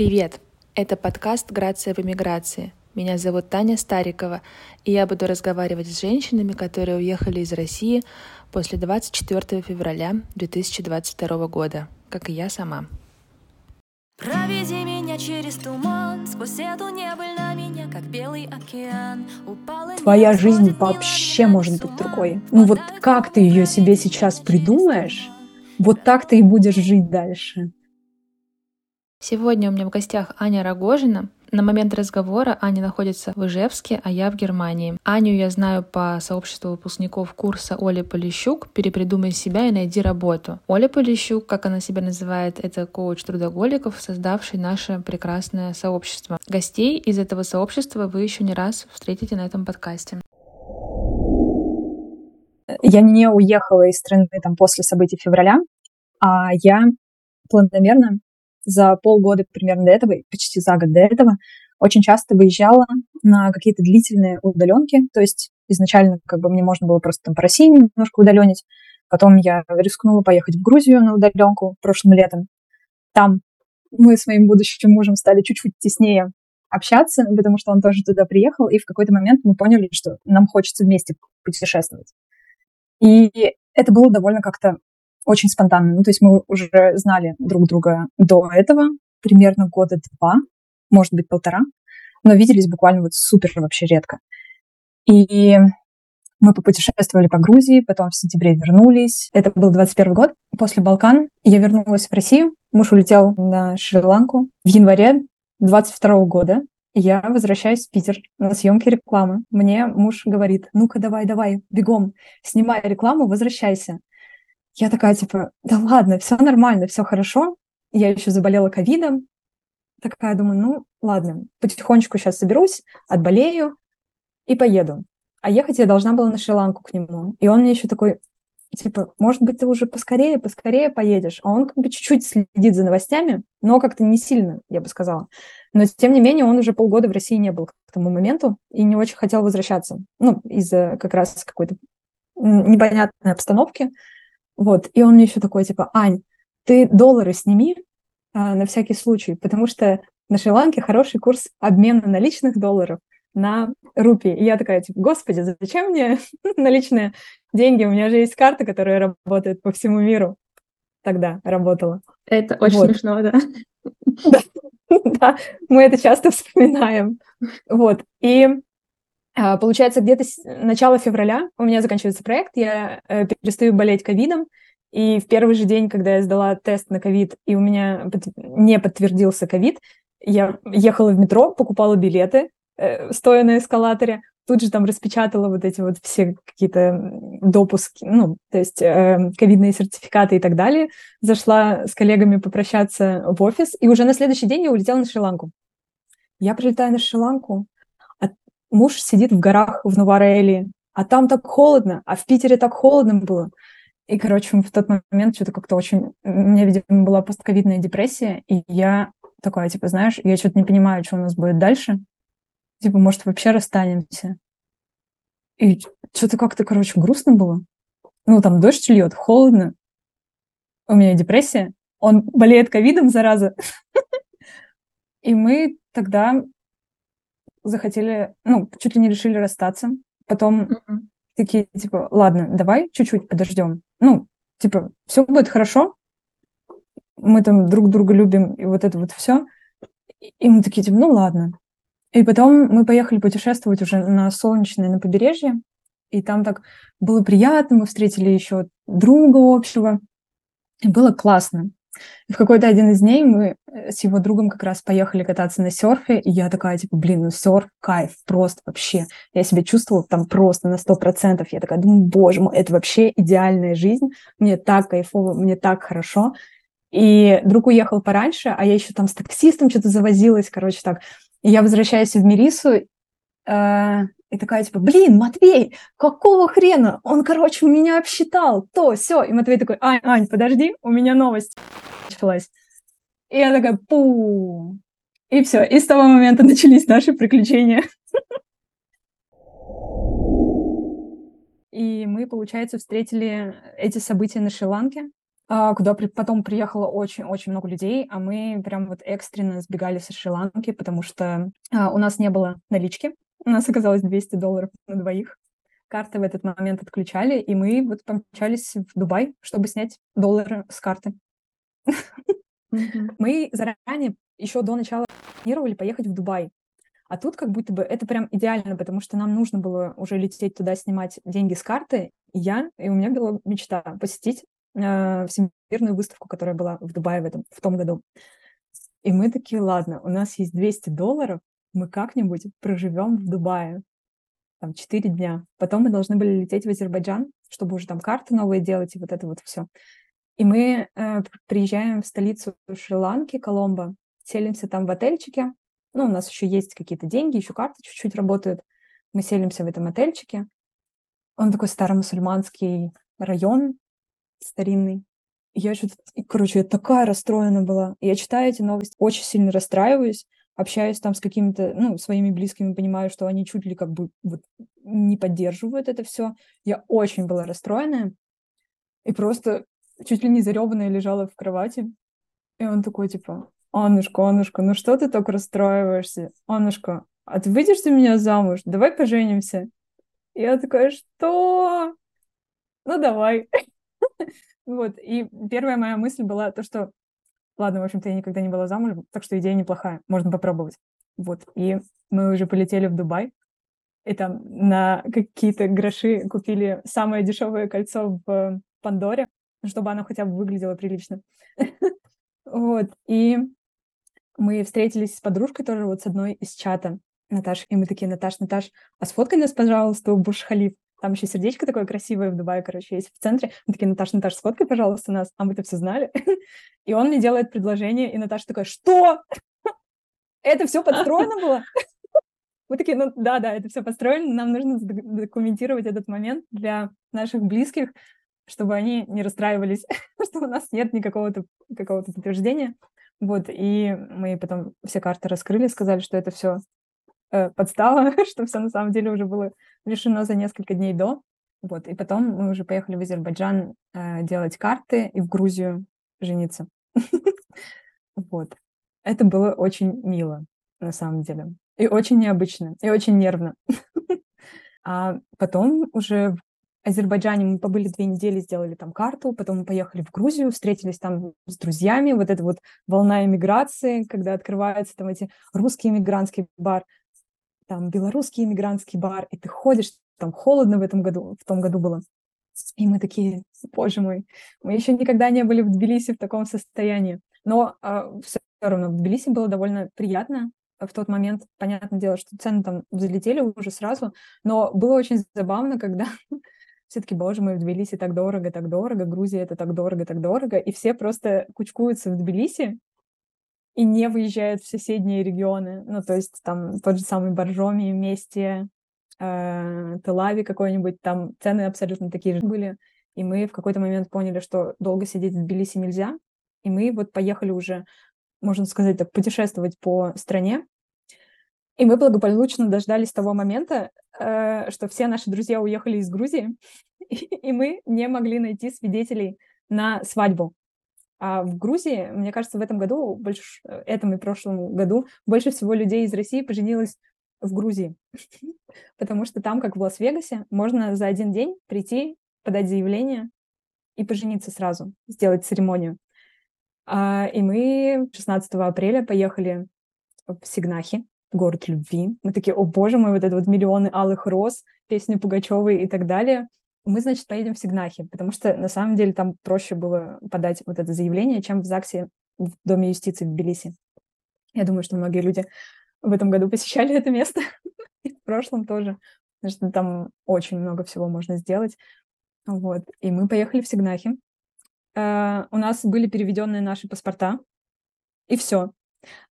Привет! Это подкаст «Грация в эмиграции». Меня зовут Таня Старикова, и я буду разговаривать с женщинами, которые уехали из России после 24 февраля 2022 года, как и я сама. Проведи меня через туман, сквозь эту небыль на меня, как белый океан. Упала Твоя жизнь вообще может быть другой. Ну вот как ты ее себе сейчас придумаешь, вот так ты и будешь жить дальше. Сегодня у меня в гостях Аня Рогожина. На момент разговора Аня находится в Ижевске, а я в Германии. Аню я знаю по сообществу выпускников курса Оля Полищук «Перепридумай себя и найди работу». Оля Полищук, как она себя называет, это коуч трудоголиков, создавший наше прекрасное сообщество. Гостей из этого сообщества вы еще не раз встретите на этом подкасте. Я не уехала из страны там после событий февраля, а я планомерно за полгода примерно до этого, почти за год до этого, очень часто выезжала на какие-то длительные удаленки. То есть изначально как бы мне можно было просто там по России немножко удаленить. Потом я рискнула поехать в Грузию на удаленку прошлым летом. Там мы с моим будущим мужем стали чуть-чуть теснее общаться, потому что он тоже туда приехал, и в какой-то момент мы поняли, что нам хочется вместе путешествовать. И это было довольно как-то очень спонтанно. Ну, то есть мы уже знали друг друга до этого, примерно года два, может быть, полтора, но виделись буквально вот супер вообще редко. И мы попутешествовали по Грузии, потом в сентябре вернулись. Это был 21 год. После Балкан я вернулась в Россию. Муж улетел на Шри-Ланку. В январе 22 года я возвращаюсь в Питер на съемки рекламы. Мне муж говорит, ну-ка давай, давай, бегом, снимай рекламу, возвращайся. Я такая, типа, да ладно, все нормально, все хорошо. Я еще заболела ковидом. Такая думаю, ну ладно, потихонечку сейчас соберусь, отболею и поеду. А ехать я должна была на Шри-Ланку к нему. И он мне еще такой, типа, может быть, ты уже поскорее, поскорее поедешь. А он как бы чуть-чуть следит за новостями, но как-то не сильно, я бы сказала. Но, тем не менее, он уже полгода в России не был к тому моменту и не очень хотел возвращаться. Ну, из-за как раз какой-то непонятной обстановки. Вот, и он мне еще такой, типа, Ань, ты доллары сними а, на всякий случай, потому что на Шри-Ланке хороший курс обмена наличных долларов на рупии. И я такая, типа, господи, зачем мне наличные деньги? У меня же есть карта, которая работает по всему миру. Тогда работала. Это очень вот. смешно, да? Да, мы это часто вспоминаем. Вот, и получается, где-то с начала февраля у меня заканчивается проект, я э, перестаю болеть ковидом, и в первый же день, когда я сдала тест на ковид, и у меня не подтвердился ковид, я ехала в метро, покупала билеты, э, стоя на эскалаторе, тут же там распечатала вот эти вот все какие-то допуски, ну, то есть э, ковидные сертификаты и так далее, зашла с коллегами попрощаться в офис, и уже на следующий день я улетела на Шри-Ланку. Я прилетаю на Шри-Ланку, муж сидит в горах в Новараэле, а там так холодно, а в Питере так холодно было. И, короче, в тот момент что-то как-то очень... У меня, видимо, была постковидная депрессия, и я такая, типа, знаешь, я что-то не понимаю, что у нас будет дальше. Типа, может, вообще расстанемся. И что-то как-то, короче, грустно было. Ну, там дождь льет, холодно. У меня депрессия. Он болеет ковидом, зараза. И мы тогда захотели, ну, чуть ли не решили расстаться. Потом mm-hmm. такие, типа, ладно, давай чуть-чуть подождем. Ну, типа, все будет хорошо, мы там друг друга любим, и вот это вот все. И мы такие, типа, ну ладно. И потом мы поехали путешествовать уже на солнечное, на побережье, и там так было приятно, мы встретили еще друга общего, и было классно. И в какой-то один из дней мы э, с его другом как раз поехали кататься на серфе, и я такая, типа, блин, ну серф, кайф, просто вообще. Я себя чувствовала там просто на сто процентов. Я такая, думаю, боже мой, это вообще идеальная жизнь. Мне так кайфово, мне так хорошо. И друг уехал пораньше, а я еще там с таксистом что-то завозилась, короче, так. И я возвращаюсь в Мерису, э, и такая, типа, блин, Матвей, какого хрена? Он, короче, меня обсчитал, то, все. И Матвей такой, Ань, Ань, подожди, у меня новость началась. И я такая, пу. И все. И с того момента начались наши приключения. И мы, получается, встретили эти события на Шри-Ланке. а, куда потом приехало очень-очень много людей, а мы прям вот экстренно сбегали со Шри-Ланки, потому что а, у нас не было налички, у нас оказалось 200 долларов на двоих. Карты в этот момент отключали, и мы вот помчались в Дубай, чтобы снять доллары с карты. Мы заранее, еще до начала, планировали поехать в Дубай. А тут как будто бы это прям идеально, потому что нам нужно было уже лететь туда, снимать деньги с карты. И я, и у меня была мечта посетить э, всемирную выставку, которая была в Дубае в, этом, в том году. И мы такие, ладно, у нас есть 200 долларов, мы как-нибудь проживем в Дубае там 4 дня. Потом мы должны были лететь в Азербайджан, чтобы уже там карты новые делать и вот это вот все. И мы э, приезжаем в столицу Шри-Ланки, Коломбо, селимся там в отельчике. Ну, у нас еще есть какие-то деньги, еще карты чуть-чуть работают. Мы селимся в этом отельчике. Он такой старомусульманский район, старинный. я что-то, короче, я такая расстроена была. Я читаю эти новости, очень сильно расстраиваюсь, общаюсь там с какими-то, ну, своими близкими, понимаю, что они чуть ли как бы вот не поддерживают это все. Я очень была расстроена. И просто чуть ли не заребанная лежала в кровати. И он такой, типа, Аннушка, Аннушка, ну что ты так расстраиваешься? Аннушка, а ты выйдешь за меня замуж? Давай поженимся. И я такая, что? Ну, давай. Вот, и первая моя мысль была то, что, ладно, в общем-то, я никогда не была замужем, так что идея неплохая, можно попробовать. Вот, и мы уже полетели в Дубай, и там на какие-то гроши купили самое дешевое кольцо в Пандоре, чтобы оно хотя бы выглядело прилично. Вот, и мы встретились с подружкой тоже вот с одной из чата, Наташ, и мы такие, Наташ, Наташ, а сфоткай нас, пожалуйста, у Бурж-Халиф. Там еще сердечко такое красивое в Дубае, короче, есть в центре. Мы такие, Наташ, Наташ, сфоткай, пожалуйста, нас. А мы-то все знали. И он мне делает предложение, и Наташа такая, что? Это все подстроено было? Мы такие, ну да, да, это все построено, нам нужно документировать этот момент для наших близких, чтобы они не расстраивались, что у нас нет никакого какого-то подтверждения. Вот, и мы потом все карты раскрыли, сказали, что это все э, подстава, что все на самом деле уже было решено за несколько дней до. Вот, и потом мы уже поехали в Азербайджан э, делать карты и в Грузию жениться. Вот. Это было очень мило, на самом деле. И очень необычно, и очень нервно. А потом уже в Азербайджане мы побыли две недели, сделали там карту, потом мы поехали в Грузию, встретились там с друзьями, вот эта вот волна иммиграции, когда открываются там эти русские иммигрантский бар, там белорусский иммигрантский бар, и ты ходишь, там холодно в этом году, в том году было. И мы такие, боже мой, мы еще никогда не были в Тбилиси в таком состоянии. Но э, все равно в Тбилиси было довольно приятно в тот момент. Понятное дело, что цены там взлетели уже сразу, но было очень забавно, когда все-таки, боже мой, в Тбилиси так дорого, так дорого, Грузия это так дорого, так дорого, и все просто кучкуются в Тбилиси и не выезжают в соседние регионы. Ну, то есть там тот же самый Боржоми, Вместе, э, Телави какой-нибудь, там цены абсолютно такие же были. И мы в какой-то момент поняли, что долго сидеть в Тбилиси нельзя, и мы вот поехали уже, можно сказать так, путешествовать по стране, и мы благополучно дождались того момента, э, что все наши друзья уехали из Грузии, и мы не могли найти свидетелей на свадьбу. А в Грузии, мне кажется, в этом году, больше, э, этом и прошлом году, больше всего людей из России поженилось в Грузии. Потому что там, как в Лас-Вегасе, можно за один день прийти, подать заявление и пожениться сразу, сделать церемонию. А, и мы 16 апреля поехали в Сигнахи, город любви. Мы такие, о боже мой, вот это вот миллионы алых роз, песни Пугачевой и так далее. Мы, значит, поедем в Сигнахи, потому что на самом деле там проще было подать вот это заявление, чем в ЗАГСе в Доме юстиции в Тбилиси. Я думаю, что многие люди в этом году посещали это место, и в прошлом тоже, потому что там очень много всего можно сделать. Вот. И мы поехали в Сигнахи. Uh, у нас были переведенные наши паспорта, и все.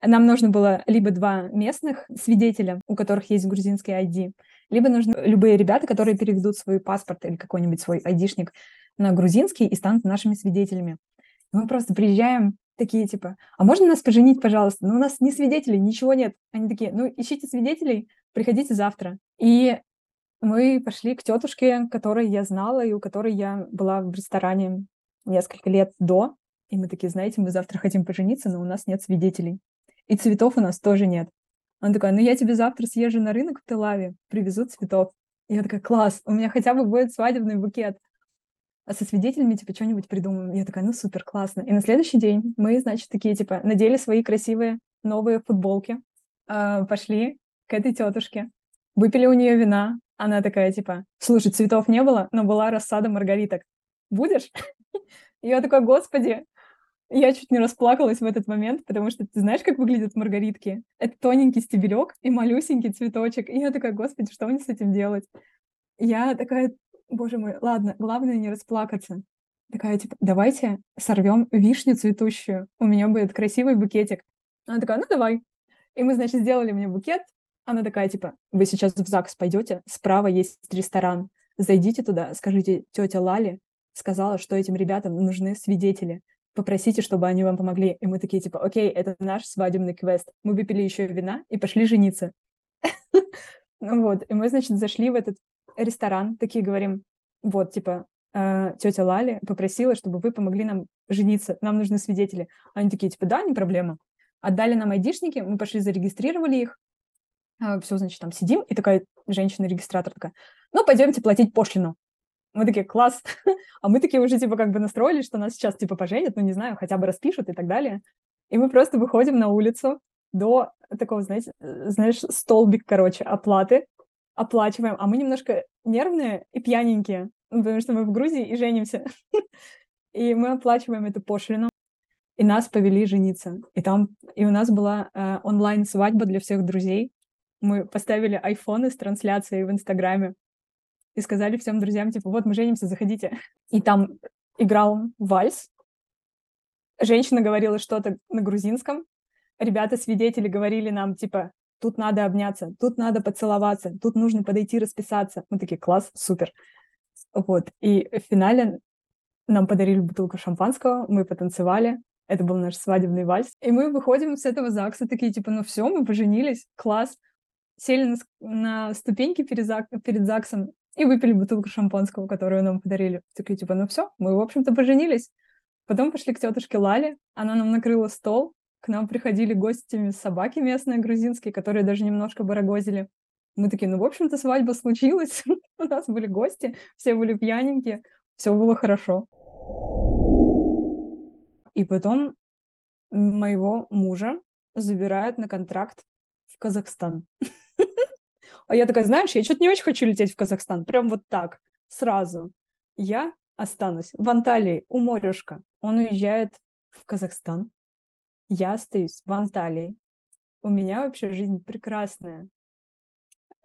Нам нужно было либо два местных свидетеля, у которых есть грузинский ID, либо нужны любые ребята, которые переведут свой паспорт или какой-нибудь свой айдишник на грузинский и станут нашими свидетелями. мы просто приезжаем такие типа, а можно нас поженить, пожалуйста? Но ну, у нас ни свидетелей, ничего нет. Они такие, ну ищите свидетелей, приходите завтра. И мы пошли к тетушке, которой я знала и у которой я была в ресторане несколько лет до, и мы такие, знаете, мы завтра хотим пожениться, но у нас нет свидетелей. И цветов у нас тоже нет. Он такой, ну я тебе завтра съезжу на рынок в Телаве, привезу цветов. И я такая, класс, у меня хотя бы будет свадебный букет. А со свидетелями, типа, что-нибудь придумаем. Я такая, ну супер, классно. И на следующий день мы, значит, такие, типа, надели свои красивые новые футболки, э, пошли к этой тетушке, выпили у нее вина. Она такая, типа, слушай, цветов не было, но была рассада маргариток. Будешь? И я такая, господи, я чуть не расплакалась в этот момент, потому что ты знаешь, как выглядят маргаритки? Это тоненький стебелек и малюсенький цветочек. И я такая, господи, что мне с этим делать? Я такая, боже мой, ладно, главное не расплакаться. Такая, типа, давайте сорвем вишню цветущую. У меня будет красивый букетик. Она такая, ну давай. И мы, значит, сделали мне букет. Она такая, типа, вы сейчас в ЗАГС пойдете, справа есть ресторан. Зайдите туда, скажите, тетя Лали сказала, что этим ребятам нужны свидетели попросите, чтобы они вам помогли. И мы такие, типа, окей, это наш свадебный квест. Мы выпили еще вина и пошли жениться. Ну вот, и мы, значит, зашли в этот ресторан, такие говорим, вот, типа, э, тетя Лали попросила, чтобы вы помогли нам жениться, нам нужны свидетели. Они такие, типа, да, не проблема. Отдали нам айдишники, мы пошли, зарегистрировали их, э, все, значит, там сидим, и такая женщина-регистратор такая, ну, пойдемте платить пошлину. Мы такие, класс. а мы такие уже, типа, как бы настроились, что нас сейчас, типа, поженят, ну, не знаю, хотя бы распишут и так далее. И мы просто выходим на улицу до такого, знаете, э, знаешь, столбик, короче, оплаты, оплачиваем, а мы немножко нервные и пьяненькие, ну, потому что мы в Грузии и женимся. и мы оплачиваем эту пошлину, и нас повели жениться. И там, и у нас была э, онлайн-свадьба для всех друзей. Мы поставили айфоны с трансляцией в Инстаграме и сказали всем друзьям, типа, вот мы женимся, заходите. И там играл вальс. Женщина говорила что-то на грузинском. Ребята-свидетели говорили нам, типа, тут надо обняться, тут надо поцеловаться, тут нужно подойти расписаться. Мы такие, класс, супер. Вот. И в финале нам подарили бутылку шампанского, мы потанцевали. Это был наш свадебный вальс. И мы выходим с этого ЗАГСа такие, типа, ну все, мы поженились, класс. Сели на, на ступеньки перед, ЗАГ, перед ЗАГСом и выпили бутылку шампанского, которую нам подарили. Такие, типа, ну все, мы, в общем-то, поженились. Потом пошли к тетушке Лале, она нам накрыла стол, к нам приходили гостями собаки местные грузинские, которые даже немножко барагозили. Мы такие, ну, в общем-то, свадьба случилась, у нас были гости, все были пьяненькие, все было хорошо. И потом моего мужа забирают на контракт в Казахстан. А я такая, знаешь, я что-то не очень хочу лететь в Казахстан. Прям вот так, сразу. Я останусь в Анталии у морюшка. Он уезжает в Казахстан. Я остаюсь в Анталии. У меня вообще жизнь прекрасная.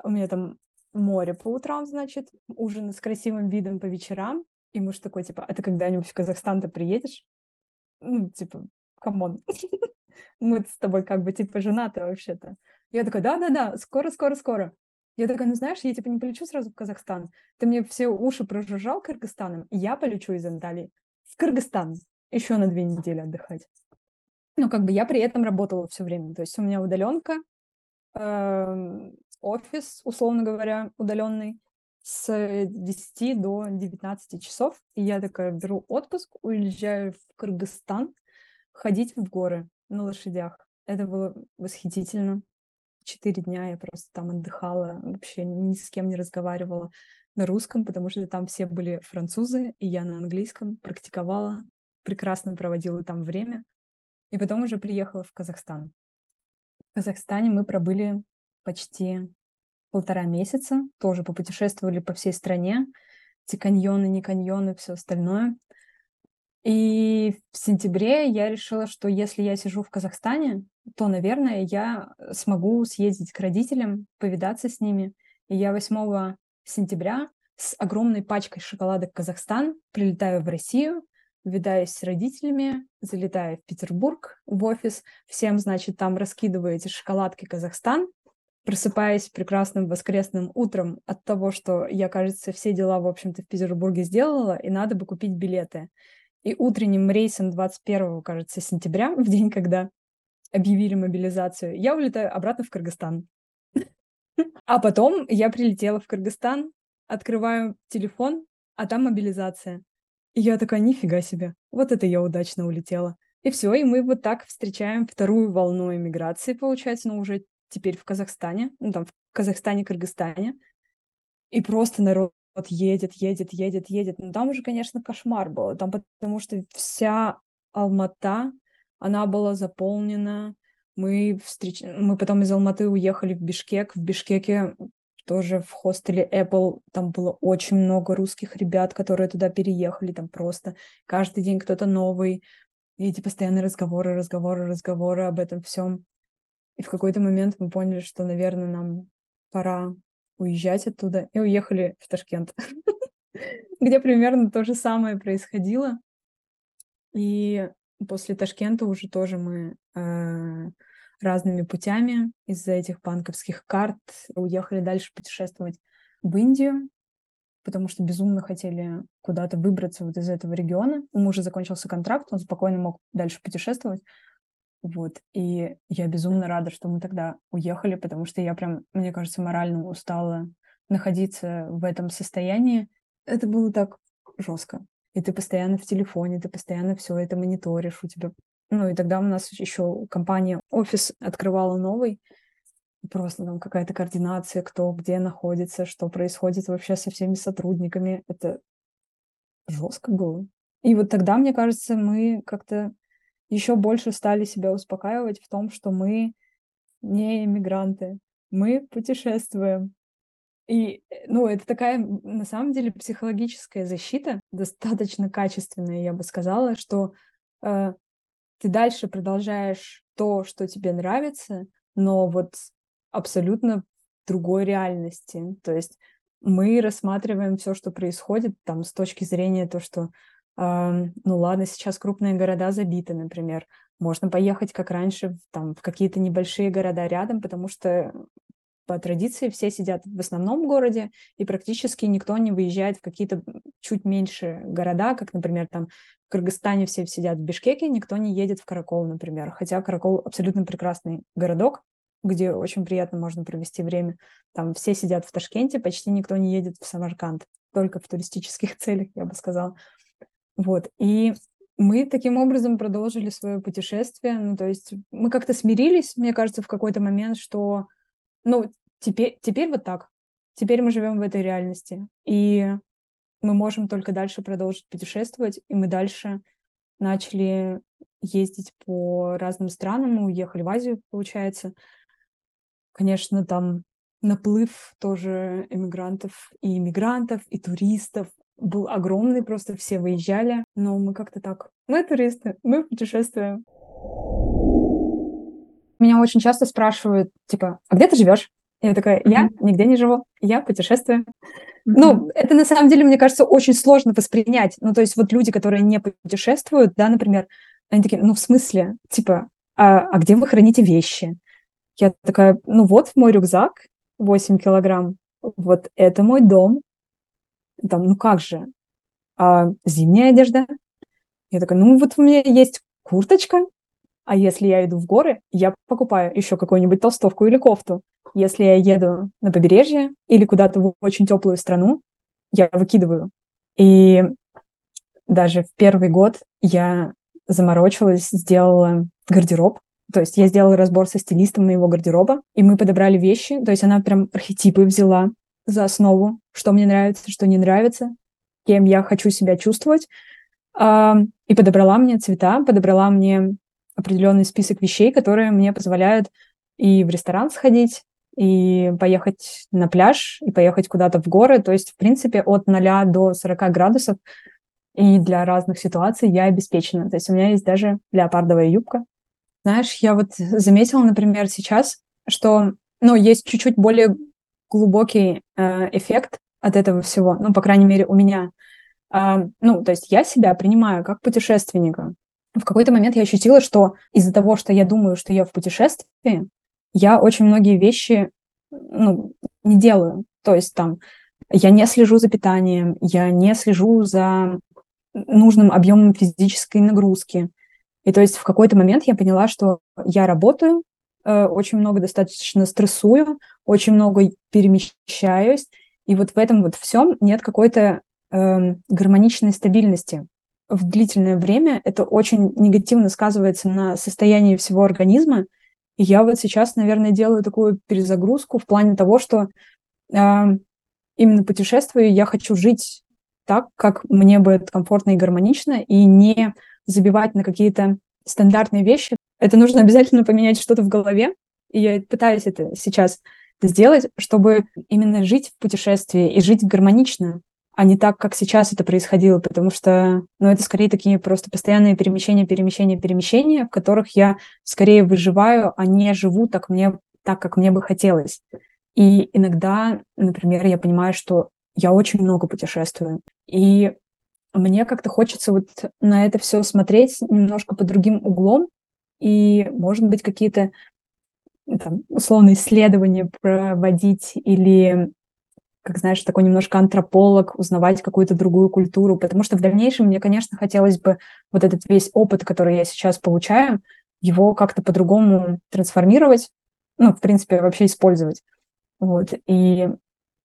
У меня там море по утрам, значит, ужин с красивым видом по вечерам. И муж такой, типа, а ты когда-нибудь в Казахстан-то приедешь? Ну, типа, come on. Мы с тобой как бы, типа, женаты вообще-то. Я такая, да-да-да, скоро-скоро-скоро. Я такая, ну знаешь, я типа не полечу сразу в Казахстан. Ты мне все уши прожужжал Кыргызстаном, и я полечу из Анталии в Кыргызстан еще на две недели отдыхать. Ну, как бы я при этом работала все время. То есть у меня удаленка, э, офис, условно говоря, удаленный, с 10 до 19 часов. И я такая беру отпуск, уезжаю в Кыргызстан ходить в горы на лошадях. Это было восхитительно четыре дня я просто там отдыхала, вообще ни с кем не разговаривала на русском, потому что там все были французы, и я на английском практиковала, прекрасно проводила там время. И потом уже приехала в Казахстан. В Казахстане мы пробыли почти полтора месяца, тоже попутешествовали по всей стране, эти каньоны, не каньоны, все остальное. И в сентябре я решила, что если я сижу в Казахстане, то, наверное, я смогу съездить к родителям, повидаться с ними. И я 8 сентября с огромной пачкой шоколадок Казахстан прилетаю в Россию, видаюсь с родителями, залетаю в Петербург в офис, всем, значит, там раскидываю эти шоколадки Казахстан, просыпаясь прекрасным воскресным утром от того, что я, кажется, все дела, в общем-то, в Петербурге сделала, и надо бы купить билеты. И утренним рейсом 21, кажется, сентября, в день, когда объявили мобилизацию, я улетаю обратно в Кыргызстан. А потом я прилетела в Кыргызстан, открываю телефон, а там мобилизация. И я такая, нифига себе, вот это я удачно улетела. И все, и мы вот так встречаем вторую волну эмиграции, получается, но уже теперь в Казахстане, ну там в Казахстане, Кыргызстане. И просто народ едет, едет, едет, едет. Но там уже, конечно, кошмар был. Там потому что вся Алмата, она была заполнена. Мы, встреч... мы потом из Алматы уехали в Бишкек. В Бишкеке тоже в хостеле Apple, там было очень много русских ребят, которые туда переехали, там просто каждый день кто-то новый, и эти постоянные разговоры, разговоры, разговоры об этом всем. И в какой-то момент мы поняли, что, наверное, нам пора уезжать оттуда, и уехали в Ташкент, где примерно то же самое происходило. И после Ташкента уже тоже мы э, разными путями из-за этих банковских карт уехали дальше путешествовать в Индию, потому что безумно хотели куда-то выбраться вот из этого региона. У мужа закончился контракт, он спокойно мог дальше путешествовать. Вот. И я безумно рада, что мы тогда уехали, потому что я прям, мне кажется, морально устала находиться в этом состоянии. Это было так жестко. И ты постоянно в телефоне, ты постоянно все это мониторишь, у тебя ну, и тогда у нас еще компания, офис открывала новый, просто там какая-то координация, кто где находится, что происходит вообще со всеми сотрудниками. Это жестко было. И вот тогда, мне кажется, мы как-то еще больше стали себя успокаивать в том, что мы не иммигранты, мы путешествуем. И, ну, это такая, на самом деле, психологическая защита, достаточно качественная, я бы сказала, что э, ты дальше продолжаешь то, что тебе нравится, но вот абсолютно в другой реальности. То есть мы рассматриваем все, что происходит там с точки зрения то, что э, ну ладно, сейчас крупные города забиты, например, можно поехать как раньше там в какие-то небольшие города рядом, потому что по традиции все сидят в основном городе, и практически никто не выезжает в какие-то чуть меньше города, как, например, там в Кыргызстане все сидят в Бишкеке, никто не едет в Каракол, например. Хотя Каракол абсолютно прекрасный городок, где очень приятно можно провести время. Там все сидят в Ташкенте, почти никто не едет в Самарканд, только в туристических целях, я бы сказала. Вот, и мы таким образом продолжили свое путешествие. Ну, то есть мы как-то смирились, мне кажется, в какой-то момент, что ну, теперь, теперь вот так. Теперь мы живем в этой реальности. И мы можем только дальше продолжить путешествовать. И мы дальше начали ездить по разным странам. Мы уехали в Азию, получается. Конечно, там наплыв тоже эмигрантов и иммигрантов, и туристов был огромный, просто все выезжали, но мы как-то так, мы туристы, мы путешествуем. Меня очень часто спрашивают, типа, а где ты живешь? Я такая, я mm-hmm. нигде не живу, я путешествую. Mm-hmm. Ну, это на самом деле, мне кажется, очень сложно воспринять. Ну, то есть вот люди, которые не путешествуют, да, например, они такие, ну, в смысле, типа, а, а где вы храните вещи? Я такая, ну вот мой рюкзак, 8 килограмм, вот это мой дом. Там, ну как же? А зимняя одежда? Я такая, ну вот у меня есть курточка, а если я иду в горы, я покупаю еще какую-нибудь толстовку или кофту. Если я еду на побережье или куда-то в очень теплую страну, я выкидываю. И даже в первый год я заморочилась, сделала гардероб. То есть я сделала разбор со стилистом моего гардероба, и мы подобрали вещи. То есть она прям архетипы взяла за основу, что мне нравится, что не нравится, кем я хочу себя чувствовать. И подобрала мне цвета, подобрала мне определенный список вещей, которые мне позволяют и в ресторан сходить, и поехать на пляж, и поехать куда-то в горы. То есть, в принципе, от 0 до 40 градусов и для разных ситуаций я обеспечена. То есть у меня есть даже леопардовая юбка. Знаешь, я вот заметила, например, сейчас, что ну, есть чуть-чуть более глубокий э, эффект от этого всего. Ну, по крайней мере, у меня. Э, ну, то есть я себя принимаю как путешественника в какой-то момент я ощутила, что из-за того, что я думаю, что я в путешествии, я очень многие вещи ну, не делаю. То есть там я не слежу за питанием, я не слежу за нужным объемом физической нагрузки. И то есть в какой-то момент я поняла, что я работаю, э, очень много достаточно стрессую, очень много перемещаюсь, и вот в этом вот всем нет какой-то э, гармоничной стабильности в длительное время, это очень негативно сказывается на состоянии всего организма. И я вот сейчас, наверное, делаю такую перезагрузку в плане того, что э, именно путешествую, я хочу жить так, как мне будет комфортно и гармонично, и не забивать на какие-то стандартные вещи. Это нужно обязательно поменять что-то в голове, и я пытаюсь это сейчас сделать, чтобы именно жить в путешествии и жить гармонично, а не так, как сейчас это происходило, потому что, ну, это скорее такие просто постоянные перемещения, перемещения, перемещения, в которых я скорее выживаю, а не живу так мне, так, как мне бы хотелось. И иногда, например, я понимаю, что я очень много путешествую, и мне как-то хочется вот на это все смотреть немножко под другим углом, и, может быть, какие-то условные исследования проводить или как знаешь, такой немножко антрополог, узнавать какую-то другую культуру, потому что в дальнейшем мне, конечно, хотелось бы вот этот весь опыт, который я сейчас получаю, его как-то по-другому трансформировать, ну, в принципе, вообще использовать. Вот. И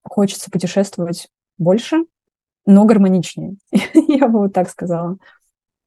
хочется путешествовать больше, но гармоничнее. я бы вот так сказала.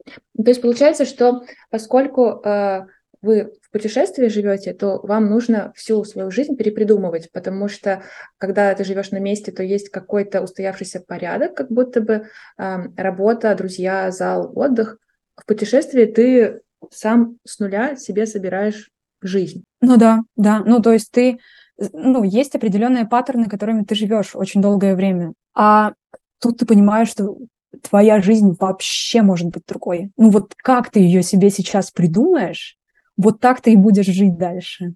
То есть получается, что поскольку э, вы в путешествии живете, то вам нужно всю свою жизнь перепридумывать, потому что когда ты живешь на месте, то есть какой-то устоявшийся порядок, как будто бы э, работа, друзья, зал, отдых. В путешествии ты сам с нуля себе собираешь жизнь. Ну да, да. Ну то есть ты, ну есть определенные паттерны, которыми ты живешь очень долгое время, а тут ты понимаешь, что твоя жизнь вообще может быть другой. Ну вот как ты ее себе сейчас придумаешь, вот так ты и будешь жить дальше.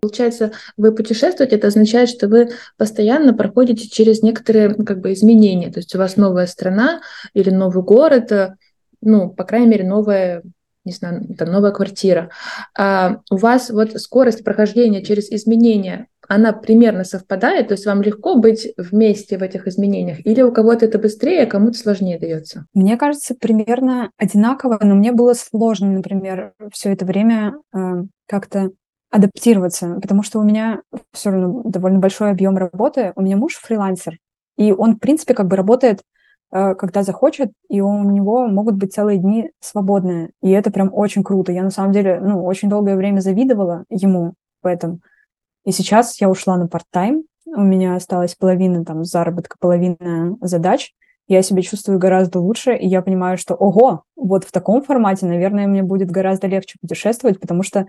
Получается, вы путешествуете, это означает, что вы постоянно проходите через некоторые ну, как бы изменения. То есть у вас новая страна или новый город, э, ну, по крайней мере, новая не знаю, там новая квартира. А у вас вот скорость прохождения через изменения она примерно совпадает, то есть вам легко быть вместе в этих изменениях, или у кого-то это быстрее, а кому-то сложнее дается? Мне кажется, примерно одинаково, но мне было сложно, например, все это время э, как-то адаптироваться, потому что у меня все равно довольно большой объем работы. У меня муж фрилансер, и он, в принципе, как бы работает, э, когда захочет, и у него могут быть целые дни свободные. И это прям очень круто. Я, на самом деле, ну, очень долгое время завидовала ему в этом. И сейчас я ушла на парт-тайм, у меня осталась половина там заработка, половина задач, я себя чувствую гораздо лучше, и я понимаю, что, ого, вот в таком формате, наверное, мне будет гораздо легче путешествовать, потому что,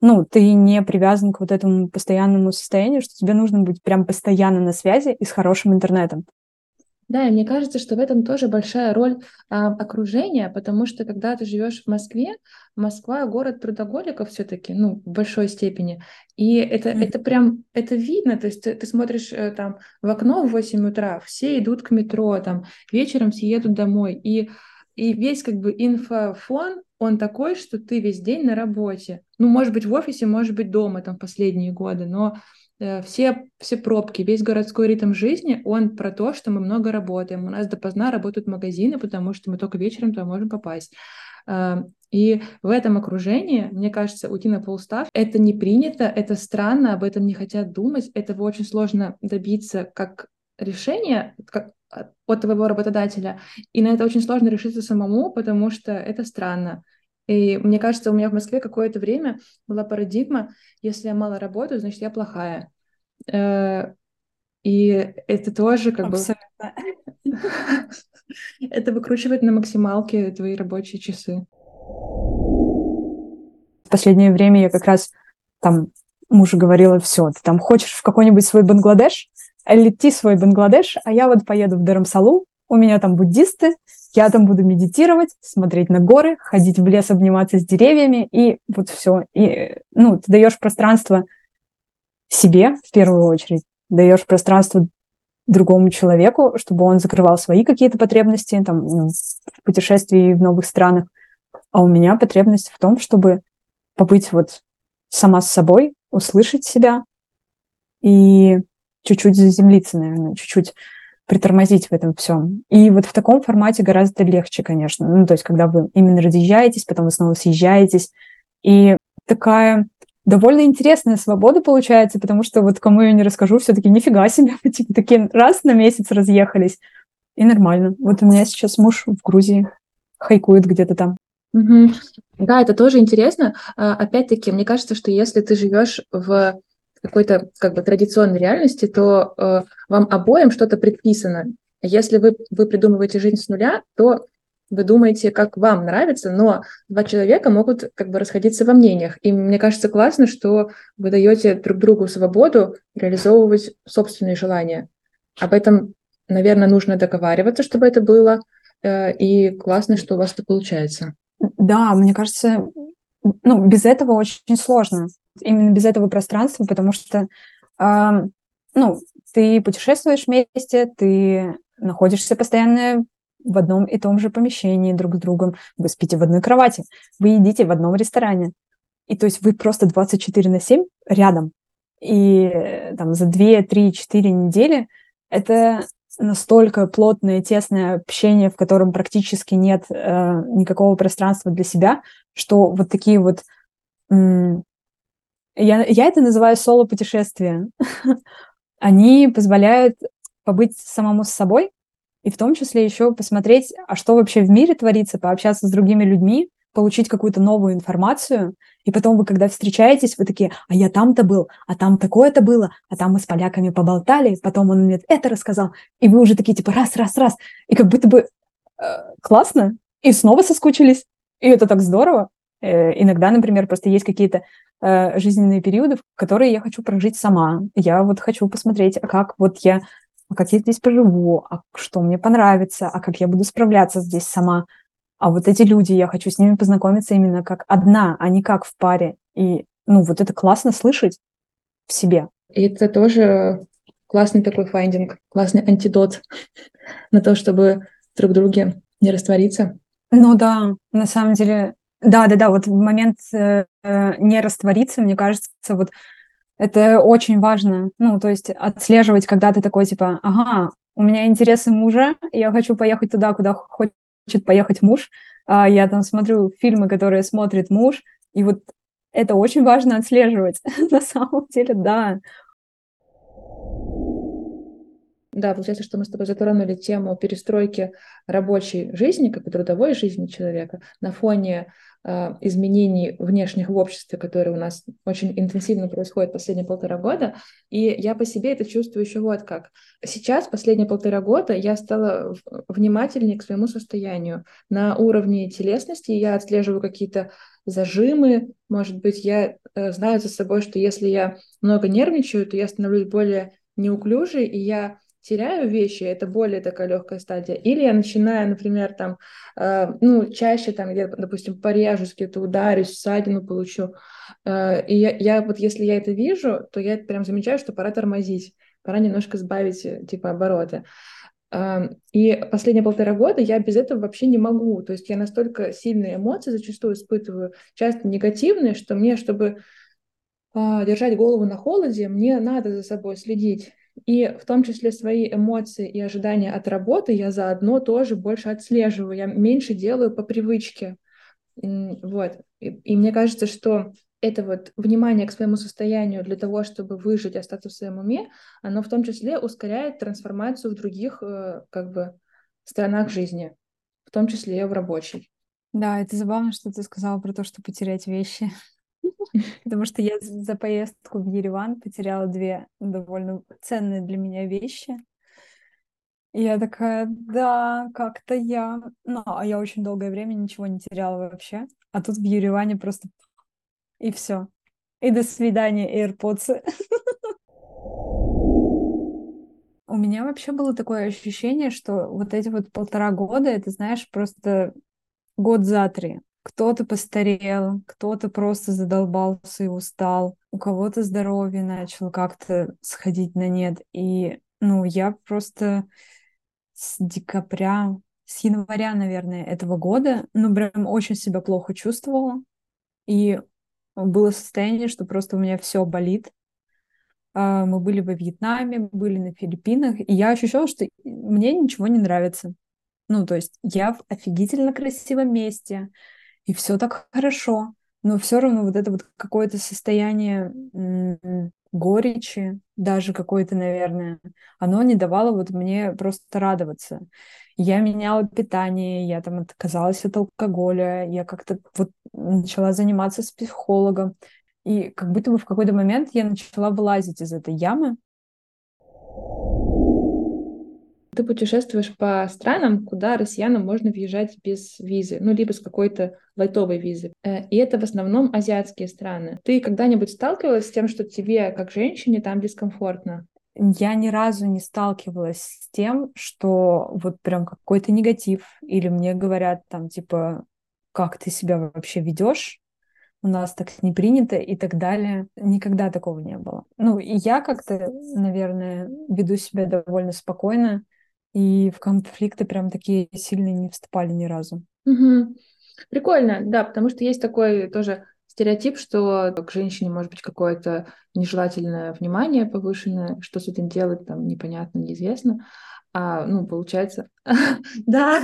ну, ты не привязан к вот этому постоянному состоянию, что тебе нужно быть прям постоянно на связи и с хорошим интернетом. Да, и мне кажется, что в этом тоже большая роль а, окружения, потому что когда ты живешь в Москве, Москва город трудоголиков все-таки, ну, в большой степени. И это, mm. это прям, это видно, то есть ты, ты смотришь э, там в окно в 8 утра, все идут к метро, там вечером все едут домой, и, и весь как бы инфофон, он такой, что ты весь день на работе. Ну, может быть, в офисе, может быть, дома там последние годы, но все, все пробки, весь городской ритм жизни, он про то, что мы много работаем. У нас допоздна работают магазины, потому что мы только вечером туда можем попасть. Э, и в этом окружении, мне кажется, уйти на полстав — это не принято, это странно, об этом не хотят думать, этого очень сложно добиться как решение как от твоего работодателя, и на это очень сложно решиться самому, потому что это странно. И мне кажется, у меня в Москве какое-то время была парадигма, если я мало работаю, значит, я плохая. Э, и это тоже как Абсолютно. бы... Это выкручивает на максималке твои рабочие часы. В последнее время я как раз там мужу говорила, все, ты там хочешь в какой-нибудь свой Бангладеш, лети свой Бангладеш, а я вот поеду в Дарамсалу, у меня там буддисты, я там буду медитировать, смотреть на горы, ходить в лес, обниматься с деревьями, и вот все. И, ну, ты даешь пространство себе в первую очередь, даешь пространство другому человеку, чтобы он закрывал свои какие-то потребности там, ну, в путешествии в новых странах. А у меня потребность в том, чтобы побыть вот сама с собой, услышать себя и чуть-чуть заземлиться, наверное, чуть-чуть притормозить в этом всем. И вот в таком формате гораздо легче, конечно. Ну, то есть, когда вы именно разъезжаетесь, потом вы снова съезжаетесь. И такая довольно интересная свобода получается, потому что вот кому я не расскажу, все-таки нифига себе, типа такие раз на месяц разъехались, и нормально. Вот у меня сейчас муж в Грузии хайкует где-то там. Угу. Да, это тоже интересно. А, опять-таки, мне кажется, что если ты живешь в какой-то как бы традиционной реальности, то э, вам обоим что-то предписано. Если вы, вы придумываете жизнь с нуля, то вы думаете, как вам нравится, но два человека могут как бы расходиться во мнениях. И мне кажется классно, что вы даете друг другу свободу реализовывать собственные желания. Об этом, наверное, нужно договариваться, чтобы это было. Э, и классно, что у вас это получается. Да, мне кажется, ну, без этого очень сложно. Именно без этого пространства, потому что, э, ну, ты путешествуешь вместе, ты находишься постоянно в одном и том же помещении друг с другом, вы спите в одной кровати, вы едите в одном ресторане. И то есть вы просто 24 на 7 рядом. И э, там за 2, 3, 4 недели это настолько плотное, тесное общение, в котором практически нет э, никакого пространства для себя, что вот такие вот... я, я это называю соло-путешествия. Они позволяют побыть самому с собой, и в том числе еще посмотреть, а что вообще в мире творится, пообщаться с другими людьми, получить какую-то новую информацию, и потом вы, когда встречаетесь, вы такие, а я там-то был, а там такое-то было, а там мы с поляками поболтали, потом он мне это рассказал, и вы уже такие, типа, раз, раз, раз, и как будто бы э, классно, и снова соскучились, и это так здорово. Э, иногда, например, просто есть какие-то э, жизненные периоды, которые я хочу прожить сама. Я вот хочу посмотреть, а как вот я а как я здесь поживу, а что мне понравится, а как я буду справляться здесь сама. А вот эти люди, я хочу с ними познакомиться именно как одна, а не как в паре. И, ну, вот это классно слышать в себе. И это тоже классный такой finding, классный антидот на то, чтобы друг друге не раствориться. Ну да, на самом деле, да-да-да, вот в момент э, э не раствориться, мне кажется, вот это очень важно. Ну, то есть отслеживать, когда ты такой, типа, ага, у меня интересы мужа, я хочу поехать туда, куда хочет поехать муж. А я там смотрю фильмы, которые смотрит муж, и вот это очень важно отслеживать. На самом деле, да. Да, получается, что мы с тобой затронули тему перестройки рабочей жизни, как и трудовой жизни человека на фоне изменений внешних в обществе, которые у нас очень интенсивно происходят последние полтора года. И я по себе это чувствую еще вот как. Сейчас, последние полтора года, я стала внимательнее к своему состоянию. На уровне телесности я отслеживаю какие-то зажимы, может быть, я э, знаю за собой, что если я много нервничаю, то я становлюсь более неуклюжей, и я теряю вещи, это более такая легкая стадия, или я начинаю, например, там, э, ну, чаще там, я, допустим, порежусь, где-то ударюсь, ссадину получу, э, и я, я вот если я это вижу, то я прям замечаю, что пора тормозить, пора немножко сбавить, э, типа, обороты. Э, и последние полтора года я без этого вообще не могу, то есть я настолько сильные эмоции зачастую испытываю, часто негативные, что мне, чтобы э, держать голову на холоде, мне надо за собой следить. И в том числе свои эмоции и ожидания от работы я заодно тоже больше отслеживаю, я меньше делаю по привычке. Вот. И, и мне кажется, что это вот внимание к своему состоянию для того, чтобы выжить, остаться в своем уме, оно в том числе ускоряет трансформацию в других э, как бы странах жизни, в том числе в рабочей. Да, это забавно, что ты сказала про то, что потерять вещи. Потому что я за поездку в Ереван потеряла две довольно ценные для меня вещи. И я такая, да, как-то я... Ну, а я очень долгое время ничего не теряла вообще. А тут в Ереване просто... И все. И до свидания, AirPods. У меня вообще было такое ощущение, что вот эти вот полтора года, это, знаешь, просто год за три. Кто-то постарел, кто-то просто задолбался и устал, у кого-то здоровье начало как-то сходить на нет. И, ну, я просто с декабря, с января, наверное, этого года, ну, прям очень себя плохо чувствовала. И было состояние, что просто у меня все болит. А, мы были во Вьетнаме, были на Филиппинах, и я ощущала, что мне ничего не нравится. Ну, то есть я в офигительно красивом месте, и все так хорошо, но все равно вот это вот какое-то состояние горечи, даже какое-то, наверное, оно не давало вот мне просто радоваться. Я меняла питание, я там отказалась от алкоголя, я как-то вот начала заниматься с психологом. И как будто бы в какой-то момент я начала вылазить из этой ямы, ты путешествуешь по странам, куда россиянам можно въезжать без визы, ну, либо с какой-то лайтовой визы. Э, и это в основном азиатские страны. Ты когда-нибудь сталкивалась с тем, что тебе, как женщине, там дискомфортно? Я ни разу не сталкивалась с тем, что вот прям какой-то негатив, или мне говорят там, типа, как ты себя вообще ведешь, у нас так не принято и так далее. Никогда такого не было. Ну, и я как-то, наверное, веду себя довольно спокойно и в конфликты прям такие сильные не вступали ни разу. Угу. Прикольно, да, потому что есть такой тоже стереотип, что к женщине может быть какое-то нежелательное внимание повышенное, что с этим делать, там, непонятно, неизвестно. А, ну, получается, да,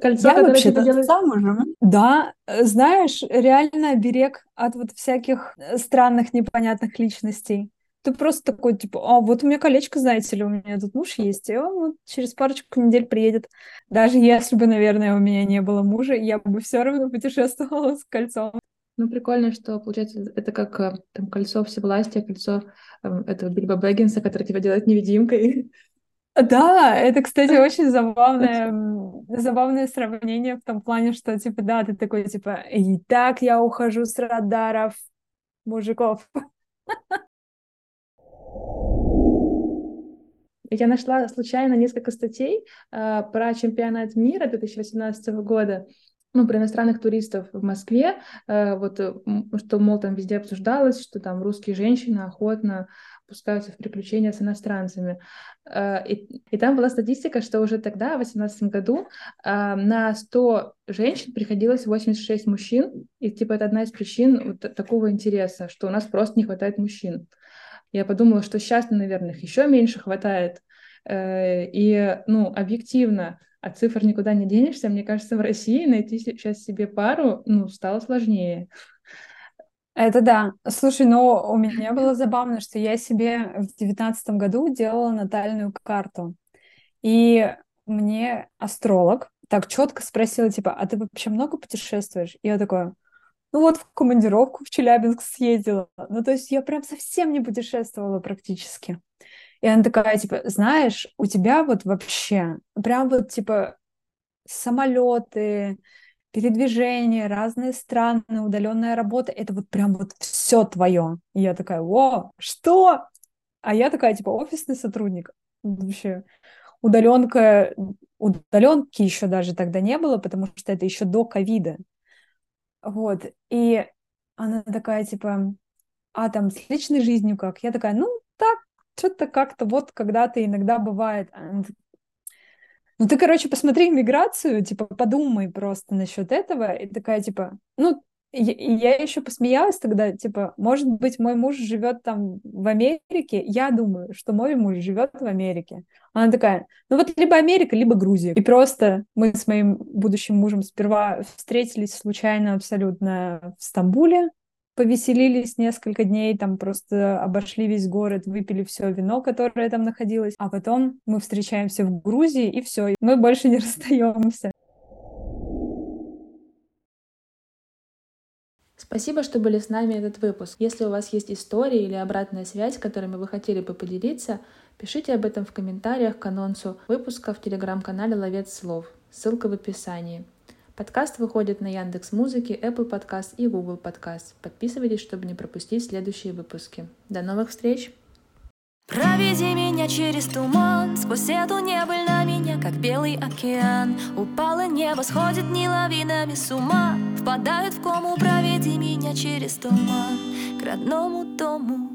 кольцо, я вообще-то делает... замужем. Да, э, знаешь, реально берег от вот всяких э, странных, непонятных личностей. Ты просто такой, типа, а вот у меня колечко, знаете ли, у меня тут муж есть, и он вот через парочку недель приедет. Даже если бы, наверное, у меня не было мужа, я бы все равно путешествовала с кольцом. Ну, прикольно, что, получается, это как э, там кольцо всевластия, кольцо э, этого Бильбо Бэггинса, который тебя делает невидимкой. Да, это, кстати, очень забавное, забавное сравнение в том плане, что, типа, да, ты такой, типа, и так я ухожу с радаров мужиков. Я нашла случайно несколько статей э, про чемпионат мира 2018 года, ну, про иностранных туристов в Москве, э, вот, что, мол, там везде обсуждалось, что там русские женщины охотно пускаются в приключения с иностранцами. Э, и, и там была статистика, что уже тогда, в 2018 году, э, на 100 женщин приходилось 86 мужчин, и, типа, это одна из причин вот такого интереса, что у нас просто не хватает мужчин. Я подумала, что сейчас, наверное, их еще меньше хватает. Э, и, ну, объективно, от цифр никуда не денешься. Мне кажется, в России найти сейчас себе пару, ну, стало сложнее. Это да. Слушай, ну, у меня было забавно, что я себе в девятнадцатом году делала натальную карту. И мне астролог так четко спросила, типа, а ты вообще много путешествуешь? И я такая, ну вот в командировку в Челябинск съездила. Ну, то есть я прям совсем не путешествовала практически. И она такая, типа, знаешь, у тебя вот вообще прям вот, типа, самолеты, передвижения, разные страны, удаленная работа, это вот прям вот все твое. И я такая, о, что? А я такая, типа, офисный сотрудник. Вообще, удаленка, удаленки еще даже тогда не было, потому что это еще до ковида. Вот. И она такая, типа, а там с личной жизнью как? Я такая, ну, так, что-то как-то вот когда-то иногда бывает. Ну, ты, короче, посмотри миграцию, типа, подумай просто насчет этого. И такая, типа, ну, я еще посмеялась тогда, типа, может быть, мой муж живет там в Америке. Я думаю, что мой муж живет в Америке. Она такая, ну вот либо Америка, либо Грузия. И просто мы с моим будущим мужем сперва встретились случайно абсолютно в Стамбуле, повеселились несколько дней, там просто обошли весь город, выпили все вино, которое там находилось, а потом мы встречаемся в Грузии, и все, мы больше не расстаемся. Спасибо, что были с нами этот выпуск. Если у вас есть истории или обратная связь, которыми вы хотели бы поделиться, пишите об этом в комментариях к анонсу выпуска в телеграм-канале «Ловец слов». Ссылка в описании. Подкаст выходит на Яндекс Музыке, Apple Podcast и Google Podcast. Подписывайтесь, чтобы не пропустить следующие выпуски. До новых встреч! Проведи меня через туман Сквозь эту небыль на меня, как белый океан. Упало небо, сходит не лавинами с ума. Впадают в кому, проведи меня через туман. К родному дому